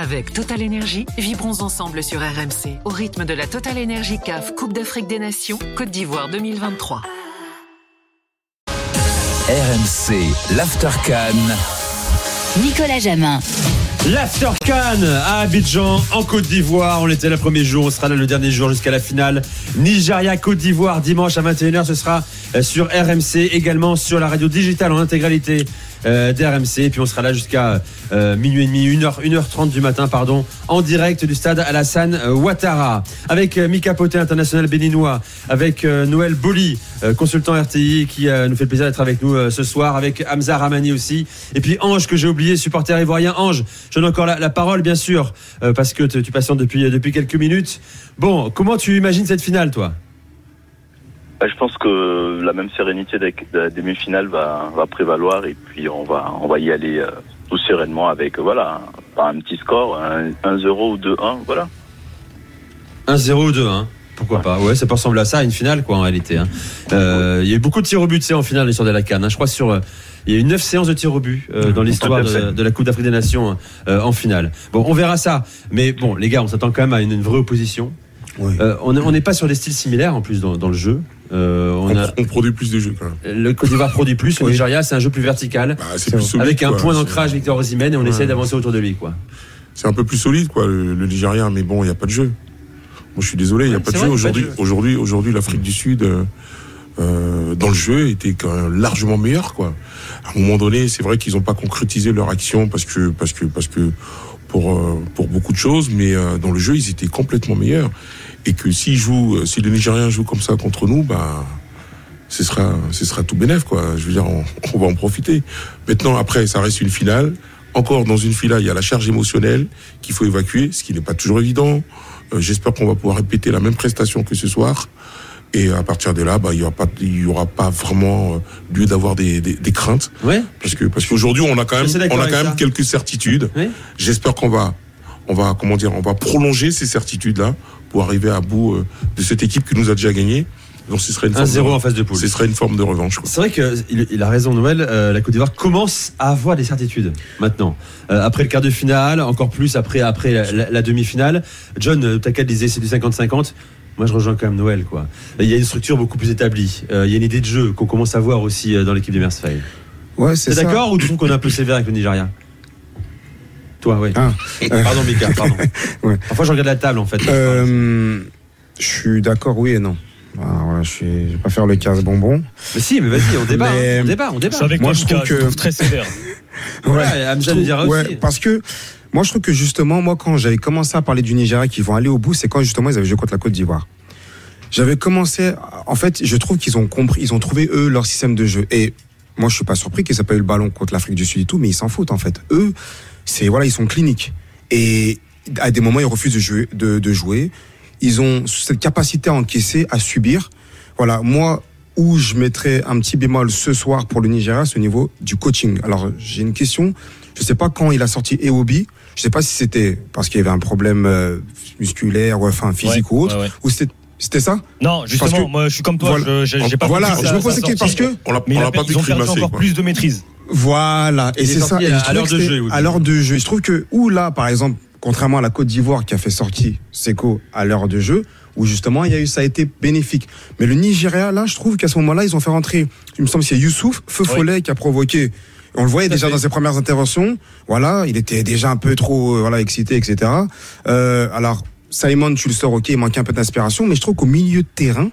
Avec Total Énergie, vibrons ensemble sur RMC au rythme de la Total Énergie CAF Coupe d'Afrique des Nations Côte d'Ivoire 2023. RMC, l'Aftercan. Nicolas Jamin. L'Aftercan à Abidjan, en Côte d'Ivoire. On était là le premier jour, on sera là le dernier jour jusqu'à la finale. Nigeria-Côte d'Ivoire, dimanche à 21h. Ce sera euh, sur RMC, également sur la radio digitale en intégralité euh, d'RMC. Et puis on sera là jusqu'à euh, minuit et demi, 1h, 1h30 du matin, pardon, en direct du stade Alassane euh, Ouattara. Avec euh, Mika Poté, international béninois, avec euh, Noël Boli, consultant RTI, qui nous fait le plaisir d'être avec nous ce soir, avec Hamza Ramani aussi. Et puis Ange, que j'ai oublié, supporter ivoirien. Ange, je donne encore la, la parole, bien sûr, parce que tu patientes depuis, depuis quelques minutes. Bon, comment tu imagines cette finale, toi? Je pense que la même sérénité des, de la demi-finale va, va prévaloir et puis on va, on va y aller euh, tout sereinement avec voilà, pas un petit score, un, 1-0 ou 2-1, voilà. 1-0 ou 2-1 pourquoi pas Ouais, ça peut ressembler à ça, à une finale, quoi, en réalité. hein. Euh, Il y a eu beaucoup de tirs au but, tu sais, en finale, l'histoire de la Cannes. hein. Je crois sur. euh, il y a eu 9 séances de tirs au but euh, dans l'histoire Tout à de, de la Coupe d'Afrique des Nations euh, en finale. Bon, on verra ça. Mais bon, les gars, on s'attend quand même à une, une vraie opposition. Oui. Euh, on est- on n'est pas sur des styles similaires en plus dans, dans le jeu. Euh, on On, a, on produit plus de jeux quand même. le Côte d'Ivoire produit plus, le Oui. Nigeria, c'est un jeu plus vertical. Bah, c'est plus solide. Avec un quoi. point d'ancrage, Victor Osimhen, et on Ouais. essaie d'avancer autour de lui. Quoi. C'est un peu plus solide, quoi, le, le Nigérien, mais bon, il n'y a pas de jeu. Moi, je suis désolé, il n'y a pas de vrai, pas Aujourd'hui, jeu. aujourd'hui, aujourd'hui, l'Afrique du Sud, euh, euh, dans le jeu, était quand même largement meilleure, quoi. À un moment donné, c'est vrai qu'ils n'ont pas concrétisé leur action parce que, parce que, parce que, pour, euh, pour beaucoup de choses, mais euh, dans le jeu, ils étaient complètement meilleurs. Et que s'ils jouent, si les Nigériens jouent comme ça contre nous, bah, ce sera, ce sera tout bénef, quoi. Je veux dire, on, on va en profiter. Maintenant, après, ça reste une finale. Encore dans une finale, il y a la charge émotionnelle qu'il faut évacuer, ce qui n'est pas toujours évident. Euh, J'espère qu'on va pouvoir répéter la même prestation que ce soir. Et à partir de là, bah, il y aura pas, il y aura pas vraiment euh, lieu d'avoir des, des, des craintes, Ouais parce que parce qu'aujourd'hui, on a quand même, on a quand même ça. quelques certitudes. Oui. J'espère qu'on va, on va, comment dire, on va prolonger ces certitudes-là pour arriver à bout euh, de cette équipe qui nous a déjà gagné. Donc, ce serait une forme 1-0 de- en phase de poule. ce serait une forme de revanche. C'est vrai qu'il il a raison, Noël. euh, la Côte d'Ivoire commence à avoir des certitudes maintenant. Euh, après le quart de finale, encore plus après, après la, la- la demi-finale. John, Tacal disait c'est du 50-50. Moi, je rejoins quand même Noël. Quoi. Il y a une structure beaucoup plus établie. Euh, il y a une idée de jeu qu'on commence à voir aussi euh, dans l'équipe de Mersfeil. Ouais, c'est T'es ça. d'accord ou tu trouves qu'on est un peu sévère avec le Nigeria? Toi, oui. Ah. Pardon, Mika, pardon. Ouais. Parfois, je regarde la table en fait. Euh, je suis d'accord, oui et non. Ah, voilà, je, suis, je vais pas faire le casse bonbon. Mais si, mais vas-y, on débat. Mais- hein, on débat, on débat. Je suis avec Moi, toi, je trouve que- très sévère. Ouais, aussi. parce que moi, je trouve que justement, moi, quand j'avais commencé à parler du Nigeria qui vont aller au bout, c'est quand justement ils avaient joué contre la Côte d'Ivoire. J'avais commencé, en fait, je trouve qu'ils ont compris, ils ont trouvé eux leur système de jeu. Et moi, je suis pas surpris qu'ils aient pas eu le ballon contre l'Afrique du Sud et tout, mais ils s'en foutent en fait. Eux, c'est voilà, ils sont cliniques. Et à des moments, ils refusent de jouer. De, de jouer. Ils ont cette capacité à encaisser, à subir. Voilà, moi, où je mettrais un petit bémol ce soir pour le Nigeria, c'est au niveau du coaching. Alors, j'ai une question. Je sais pas quand il a sorti Eobi. Je sais pas si c'était parce qu'il y avait un problème euh, musculaire, ou enfin physique Ouais, ou autre, ouais, ouais. ou c'était c'était ça? Non, justement, que- moi je suis comme toi, Voilà. je- j'ai pas Voilà, je me question parce que On l'a, pas ils vu ont encore quoi. plus de maîtrise. Voilà, et c'est ça. Et à- l'heure de jeu, À l'heure de jeu. Je trouve que, ou là, par exemple, contrairement à la Côte d'Ivoire qui a fait sortir Seco à l'heure de jeu, où justement, il y a eu, ça a été bénéfique. Mais le Nigeria, là, je trouve qu'à ce moment-là, ils ont fait rentrer, il me semble, c'est Youssouf, Feu Oui. Follet qui a provoqué. On le voyait déjà fait. dans ses premières interventions. Voilà, il était déjà un peu trop, euh, voilà, excité, etc. Euh, alors, Simon, tu le sors, ok, il manquait un peu d'inspiration, mais je trouve qu'au milieu de terrain,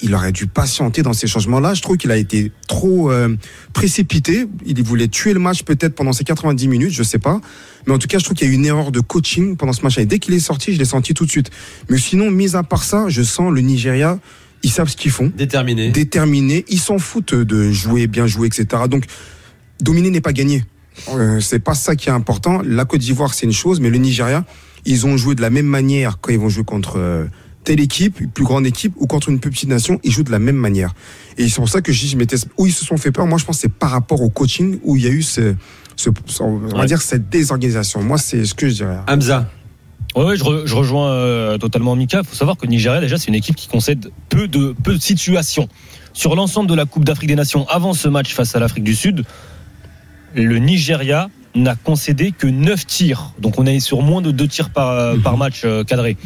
il aurait dû patienter dans ces changements-là. Je trouve qu'il a été trop euh, précipité. Il voulait tuer le match peut-être pendant ces 90 minutes, je sais pas. Mais en tout cas, je trouve qu'il y a eu une erreur de coaching pendant ce match. Et dès qu'il est sorti, je l'ai senti tout de suite. Mais sinon, mis à part ça, je sens le Nigeria, ils savent ce qu'ils font. Déterminé. Déterminés, ils s'en foutent de jouer, bien jouer, etc. Donc, dominer n'est pas gagné. Euh, c'est pas ça qui est important. La Côte d'Ivoire, c'est une chose, mais le Nigeria, ils ont joué de la même manière quand ils vont jouer contre euh, telle équipe, une plus grande équipe, ou contre une plus petite nation, ils jouent de la même manière. Et c'est pour ça que je dis, je m'étais, où ils se sont fait peur, moi je pense que c'est par rapport au coaching où il y a eu ce, on va Ouais. dire cette désorganisation. Moi, c'est ce que je dirais. Hamza. Ouais, ouais, je, re- je rejoins euh, totalement Mika. Il faut savoir que le Nigeria, déjà, c'est une équipe qui concède peu de, peu de situations. Sur l'ensemble de la Coupe d'Afrique des Nations, avant ce match face à l'Afrique du Sud, le Nigeria n'a concédé que 9 tirs. Donc on est sur moins de 2 tirs par, Mhm. par match euh, cadré.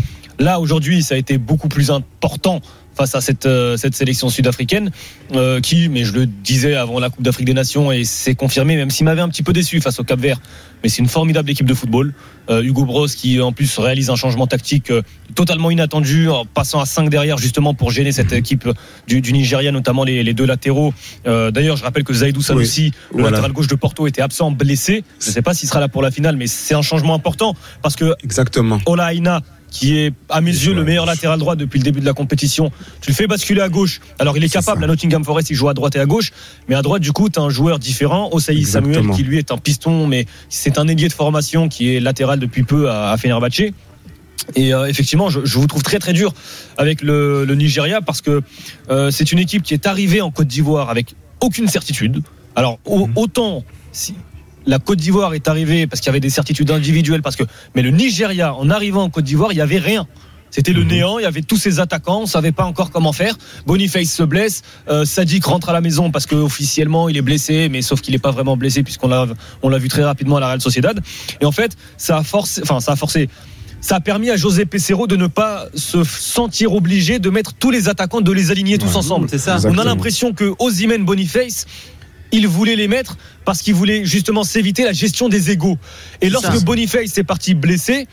Là, aujourd'hui, ça a été beaucoup plus important face à cette, euh, cette sélection sud-africaine euh, qui, mais je le disais avant la Coupe d'Afrique des Nations et c'est confirmé, même s'il m'avait un petit peu déçu face au Cap Vert, mais c'est une formidable équipe de football. Euh, Hugo Bros qui en plus réalise un changement tactique euh, totalement inattendu en passant à 5 derrière justement pour gêner cette équipe du, du Nigeria, notamment les, les deux latéraux. D'ailleurs, je rappelle que Zaidou Sanusi, le Voilà. latéral gauche de Porto, était absent, blessé. Je ne sais pas s'il sera là pour la finale, mais c'est un changement important parce que Exactement. Ola Aina, qui est à mes yeux le meilleur latéral droit depuis le début de la compétition. Tu le fais basculer à gauche. Alors il est, capable, ça. à Nottingham Forest, il joue à droite et à gauche. Mais à droite, du coup, tu as un joueur différent. Osaï Samuel, qui lui est un piston, mais c'est un ailier de formation qui est latéral depuis peu à, à Fenerbahçe. Et euh, effectivement, je, je vous trouve très très dur avec le, le Nigeria parce que euh, c'est une équipe qui est arrivée en Côte d'Ivoire avec aucune certitude. Alors au- autant si la Côte d'Ivoire est arrivée parce qu'il y avait des certitudes individuelles, parce que mais le Nigeria en arrivant en Côte d'Ivoire, il y avait rien. C'était le néant, il y avait tous ces attaquants, on savait pas encore comment faire. Boniface se blesse, euh, Sadik rentre à la maison parce que officiellement il est blessé, mais sauf qu'il n'est pas vraiment blessé puisqu'on l'a on l'a vu très rapidement à la Real Sociedad. Et en fait, ça a forcé, enfin ça a forcé, ça a permis à José Pesero de ne pas se sentir obligé de mettre tous les attaquants, de les aligner tous ensemble. C'est ça. On a l'impression que Ozymen Boniface, il voulait les mettre parce qu'il voulait justement s'éviter la gestion des égaux. Et lorsque. Boniface est parti blessé,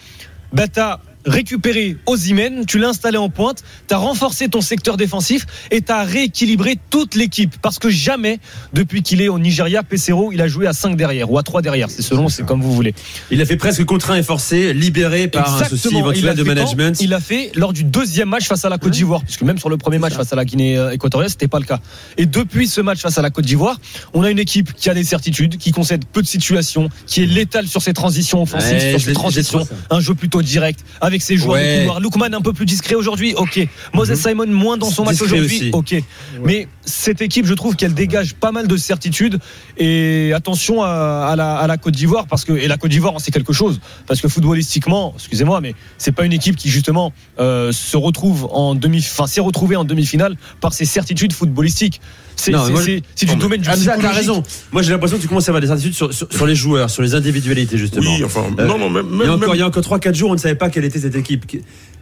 t'as récupéré Ozymen, tu l'as installé en pointe, t'as renforcé ton secteur défensif et t'as rééquilibré toute l'équipe. Parce que jamais, depuis qu'il est au Nigeria, Pesero, il a joué à 5 derrière ou à 3 derrière. C'est selon, c'est comme vous voulez. Il a fait presque contraint et forcé, libéré par un souci éventuel de quand management. Il a fait lors du deuxième match face à la Côte d'Ivoire, puisque même sur le premier match face à la Guinée euh, équatoriale, c'était pas le cas. Et depuis ce match face à la Côte d'Ivoire, on a une équipe qui a des certitudes, qui concède peu de situations, qui est létale sur ses transitions offensives, Ouais, sur ses transitions, un jeu plutôt direct, avec ses joueurs Ouais. de couloir. Lookman un peu plus discret aujourd'hui, ok. Moses Simon moins dans son match aujourd'hui, aussi. ok. Mais cette équipe, je trouve qu'elle dégage pas mal de certitudes. Et attention à, à la, à la Côte d'Ivoire, parce que et la Côte d'Ivoire, on sait quelque chose, parce que footballistiquement, excusez-moi, mais c'est pas une équipe qui justement euh, se retrouve en demi, enfin s'est retrouvée en demi-finale par ses certitudes footballistiques. C'est du domaine du Hamza, t'as psychologique. raison. Moi, j'ai l'impression que tu commences à avoir des certitudes sur, sur, sur les joueurs, sur les individualités, justement. Oui, enfin, Euh, non, non, même, il, y a même, encore, même- il y a encore 3-4 jours, on ne savait pas quelle était cette équipe.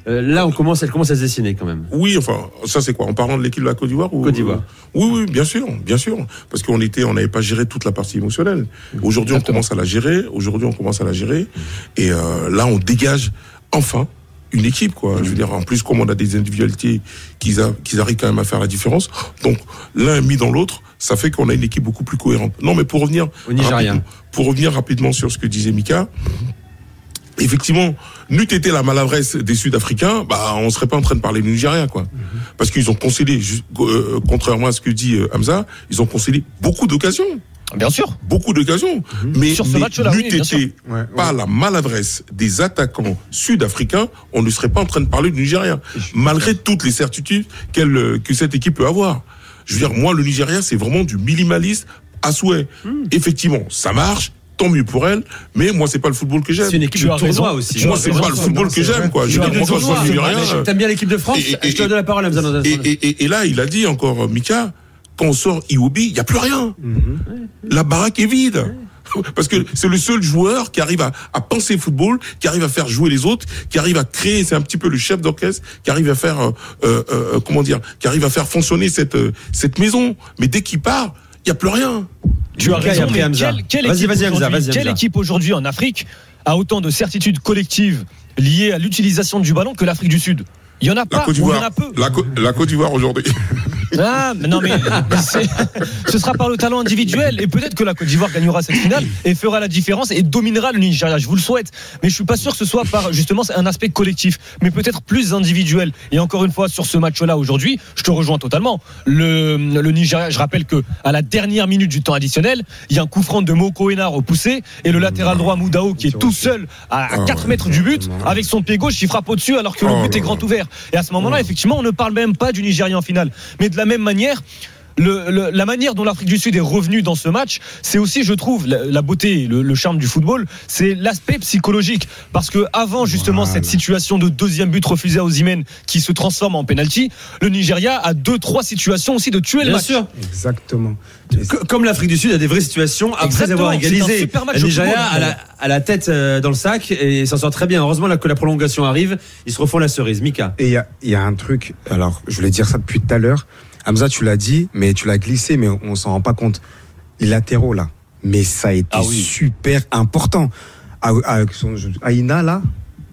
Euh, là, on commence, elle commence à se dessiner quand même. Oui, enfin, ça c'est quoi En parlant de l'équipe de la Côte d'Ivoire ou... Côte d'Ivoire. Oui, oui, bien sûr, bien sûr. Parce qu'on était, on n'avait pas géré toute la partie émotionnelle. Aujourd'hui, on commence à la gérer. Aujourd'hui, on commence à la gérer. Et euh, là, on dégage enfin une équipe, quoi. Je veux dire, en plus, comme on a des individualités qui, qui arrivent quand même à faire la différence. Donc, l'un mis dans l'autre, ça fait qu'on a une équipe beaucoup plus cohérente. Non, mais pour revenir, rapidement- pour revenir rapidement sur ce que disait Mika, effectivement, n'eût été la maladresse des Sud-Africains, bah, on serait pas en train de parler du Nigeria, quoi. Parce qu'ils ont concédé, ju- euh, contrairement à ce que dit euh, Hamza, ils ont concédé beaucoup d'occasions, Bien sûr. beaucoup d'occasions. Mais, Sur ce match-là, n'eût oui, été Ouais, pas la maladresse des attaquants sud-africains, on ne serait pas en train de parler du Nigeria, malgré toutes les certitudes qu'elle, euh, que cette équipe peut avoir. Je veux dire, moi, le Nigeria, c'est vraiment du minimalisme à souhait. Hmm. Effectivement, ça marche. Tant mieux pour elle, mais moi c'est pas le football que j'aime. C'est une équipe de tournoi aussi. Moi c'est pas le football que j'aime quoi. Je T'aimes bien l'équipe de France Et- et- Je te donne la parole, et là, il a dit encore, euh, Mika, quand on sort Iwobi, il n'y a plus rien. La baraque est vide. Parce que c'est le seul joueur qui arrive à, à penser football, qui arrive à faire jouer les autres, qui arrive à créer, c'est un petit peu le chef d'orchestre, qui arrive à faire, euh, euh, euh, comment dire, qui arrive à faire fonctionner cette, euh, cette maison. Mais dès qu'il part, il n'y a plus rien. Tu as raison, après mais Hamza. quelle, quelle Vas-y, Hamza, aujourd'hui- vas-y, quelle équipe aujourd'hui en Afrique a autant de certitudes collectives liées à l'utilisation du ballon que l'Afrique du Sud? Il y en a La pas, Côte ou il y en a peu. la Côte d'Ivoire aujourd'hui. Ah, mais non, mais ce sera par le talent individuel. Et peut-être que la Côte d'Ivoire gagnera cette finale et fera la différence et dominera le Nigeria. Je vous le souhaite. Mais je suis pas sûr que ce soit par justement un aspect collectif, mais peut-être plus individuel. Et encore une fois, sur ce match-là aujourd'hui, je te rejoins totalement. Le, le Nigeria, je rappelle que à la dernière minute du temps additionnel, il y a un coup franc de Moko Enar au poussé et le latéral droit Moudao qui est tout seul à, à 4 mètres du but avec son pied gauche, il frappe au-dessus alors que le Oh but est grand ouvert. Et à ce moment-là, effectivement, on ne parle même pas du Nigeria en finale. Mais de la même manière, le, le- la manière dont l'Afrique du Sud est revenue dans ce match, c'est aussi, je trouve, la, la beauté, le, le charme du football, c'est l'aspect psychologique. Parce que avant justement Voilà. cette situation de deuxième but refusé à Osimhen qui se transforme en penalty, le Nigeria a deux, trois situations aussi de tuer le Bien match. sûr. Exactement. Co- Comme l'Afrique du Sud a des vraies situations après Exactement, avoir égalisé. match Le de Nigeria a la, a la tête euh, dans le sac et s'en sort très bien. Heureusement là, que la prolongation arrive, ils se refont la cerise. Mika. Et il y y a un truc, alors je voulais dire ça depuis tout à l'heure. Hamza, tu l'as dit, mais tu l'as glissé, mais on s'en rend pas compte. Les latéraux, là. Mais ça a été Ah oui. super important. Ah, ah, son- Aïna, là,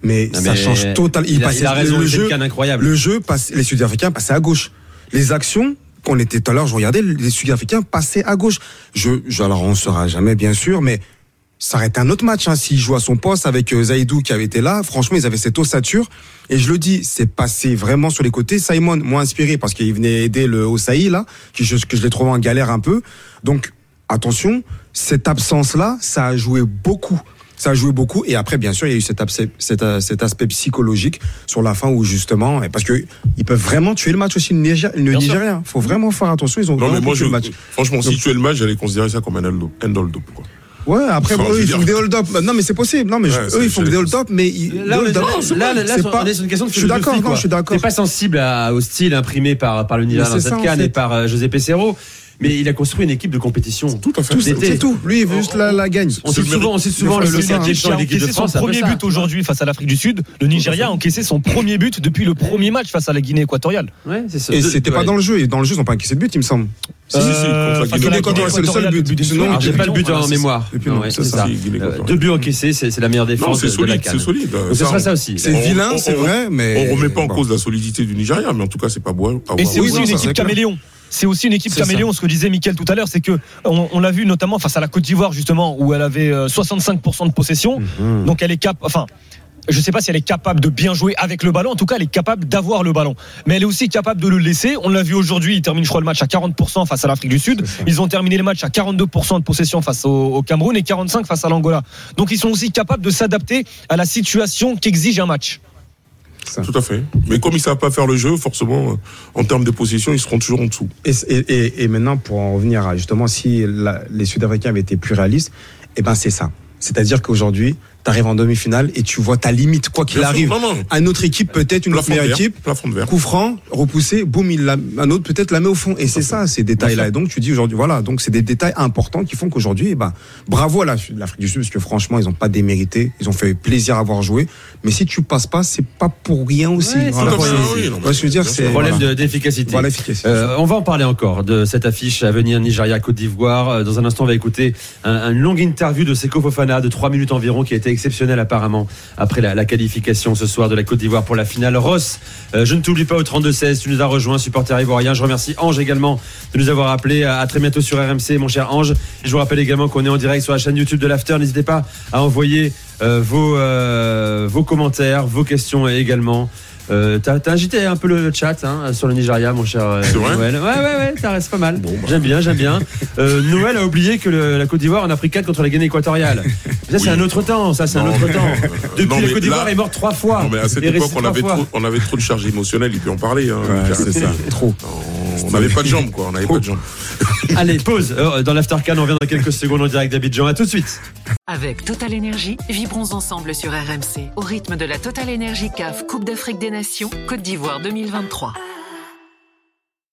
mais Non, ça change totalement. Il, passait- il a raison, le jeu, incroyable. le jeu passe, les Sud-Africains passaient à gauche. Les actions qu'on était tout à l'heure, je regardais, les Sud-Africains passaient à gauche. Je, je, alors on saura jamais, bien sûr, mais ça aurait été un autre match hein, s'il jouait à son poste avec euh, Zaidou qui avait été là. Franchement, ils avaient cette ossature. Et je le dis, c'est passé vraiment sur les côtés. Simon m'a inspiré parce qu'il venait aider le Osaï là, qui je, que je l'ai trouvé en galère un peu. Donc attention, cette absence-là, ça a joué beaucoup. Ça a joué beaucoup. Et après, bien sûr, il y a eu cet, cet, euh, cet aspect psychologique sur la fin où justement, et parce que ils peuvent vraiment tuer le match aussi, le, Niger- le. Nigérien. Faut vraiment faire attention. Ils ont Non, vraiment mais moi, je, tuer le match. franchement, si Donc- tu es le match, j'allais considérer ça comme un hold-up, quoi. Ouais, après, Enfin, bon, je eux, ils font des hold-up. Non, mais c'est possible. Non, mais je- Ouais, eux, c'est- ils font je- des hold-up, mais ils- Là, là, là, là, c'est pas- une question de Je suis d'accord, non, je suis d'accord. T'es pas sensible à- au style imprimé par, par Mais dans cette canne et par euh, José Pesero. Mais il a construit une équipe de compétition. Tout à fait. Tout, c'est tout. Lui, il veut juste la, la gagne. On cite souvent, on cite souvent le, le quartier de l'équipe de son premier but aujourd'hui face à l'Afrique du Sud. Le Nigeria a encaissé son premier but depuis le premier match face à la Guinée équatoriale. Ouais, c'est ça. Et c'était pas dans le jeu. Et dans le jeu, ils n'ont pas encaissé de but, il me semble. Si, si, si, contre la Euh, c'est le seul but. Sinon. Alors, j'ai pas le but en c'est- mémoire. Euh. Deux buts encaissés, c'est la meilleure défense c'est solide, c'est solide. Ce Ça, sera ça aussi. C'est vilain, c'est vrai, mais. On remet pas en bon. cause la solidité du Nigeria, mais en tout cas, c'est pas beau. à Et c'est aussi une équipe caméléon. C'est aussi une équipe caméléon, ce que disait Mickaël tout à l'heure, c'est que on, on l'a vu notamment face à la Côte d'Ivoire justement où elle avait euh, 65% de possession. Mhm. Donc elle est cap, enfin, je sais pas si elle est capable de bien jouer avec le ballon. En tout cas, elle est capable d'avoir le ballon. Mais elle est aussi capable de le laisser. On l'a vu aujourd'hui. Ils terminent, je crois, le match à 40% face à l'Afrique du Sud. Ils ont terminé le match à 42% de possession face au, au Cameroun et 45 face à l'Angola. Donc ils sont aussi capables de s'adapter à la situation qu'exige un match. Tout à fait. Mais comme ils savent pas faire le jeu, forcément, euh, en termes de possession, ils seront toujours en dessous. Et, et, et- et maintenant, pour en revenir à justement, si la- les Sud-Africains avaient été plus réalistes, eh ben c'est ça. C'est-à-dire qu'aujourd'hui, tu arrives en demi-finale et tu vois ta limite, quoi qu'il Bien sûr. arrive. Non, non. À une autre équipe, peut-être une autre meilleure équipe, coup franc, repoussé, boum, il la, un autre peut-être la met au fond. Et c'est ça, ces détails-là. Et donc tu dis aujourd'hui, voilà, donc c'est des détails importants qui font qu'aujourd'hui, eh ben, bravo à la- l'Afrique du Sud, parce que franchement, ils n'ont pas démérité, ils ont fait plaisir à avoir joué. Mais si tu passes pas, c'est pas pour rien aussi. Ouais, c'est Voilà, tout à fait, c'est- oui, non, mais ouais, je veux dire, c'est. Problème voilà. de- d'efficacité. Voilà, efficacité. Euh, on va en parler encore de cette affiche à venir Nigeria-Côte d'Ivoire. Euh, Dans un instant, on va écouter un, une longue interview de Seko Fofana de 3 minutes environ qui a été exceptionnelle apparemment après la, qualification ce soir de la Côte d'Ivoire pour la finale. Ross, euh, je ne t'oublie pas au 32-16, tu nous as rejoint, supporter ivoirien. Je remercie Ange également de nous avoir appelé. À, très bientôt sur RMC, mon cher Ange. Je vous rappelle également qu'on est en direct sur la chaîne YouTube de l'After. N'hésitez pas à envoyer euh, vos, euh, vos commentaires, vos questions également. Euh, t'as, agité un peu le chat hein, sur le Nigeria, mon cher euh, vrai Noël. Ouais, ouais, ouais, ça reste pas mal. Bon, bah. J'aime bien, j'aime bien. Euh, Noël a oublié que le- la Côte d'Ivoire en a pris 4 contre la Guinée équatoriale. Ça, c'est Oui. un autre temps, ça, c'est un autre mais- temps. Depuis, Non, la Côte d'Ivoire est morte trois fois. Non, mais à cette Et époque, on avait, trop, on avait trop de charge émotionnelle, il peut en parler. Hein, Ouais, c'est ça, trop. On n'avait pas de jambes, quoi. On n'avait pas de jambes. Allez, pause. Euh, Dans l'Aftercan, on revient dans quelques secondes en direct d'Abidjan. À tout de suite. Avec Total Énergie, vibrons ensemble sur RMC au rythme de la Total Énergie CAF Coupe d'Afrique des Nations Côte d'Ivoire 2023.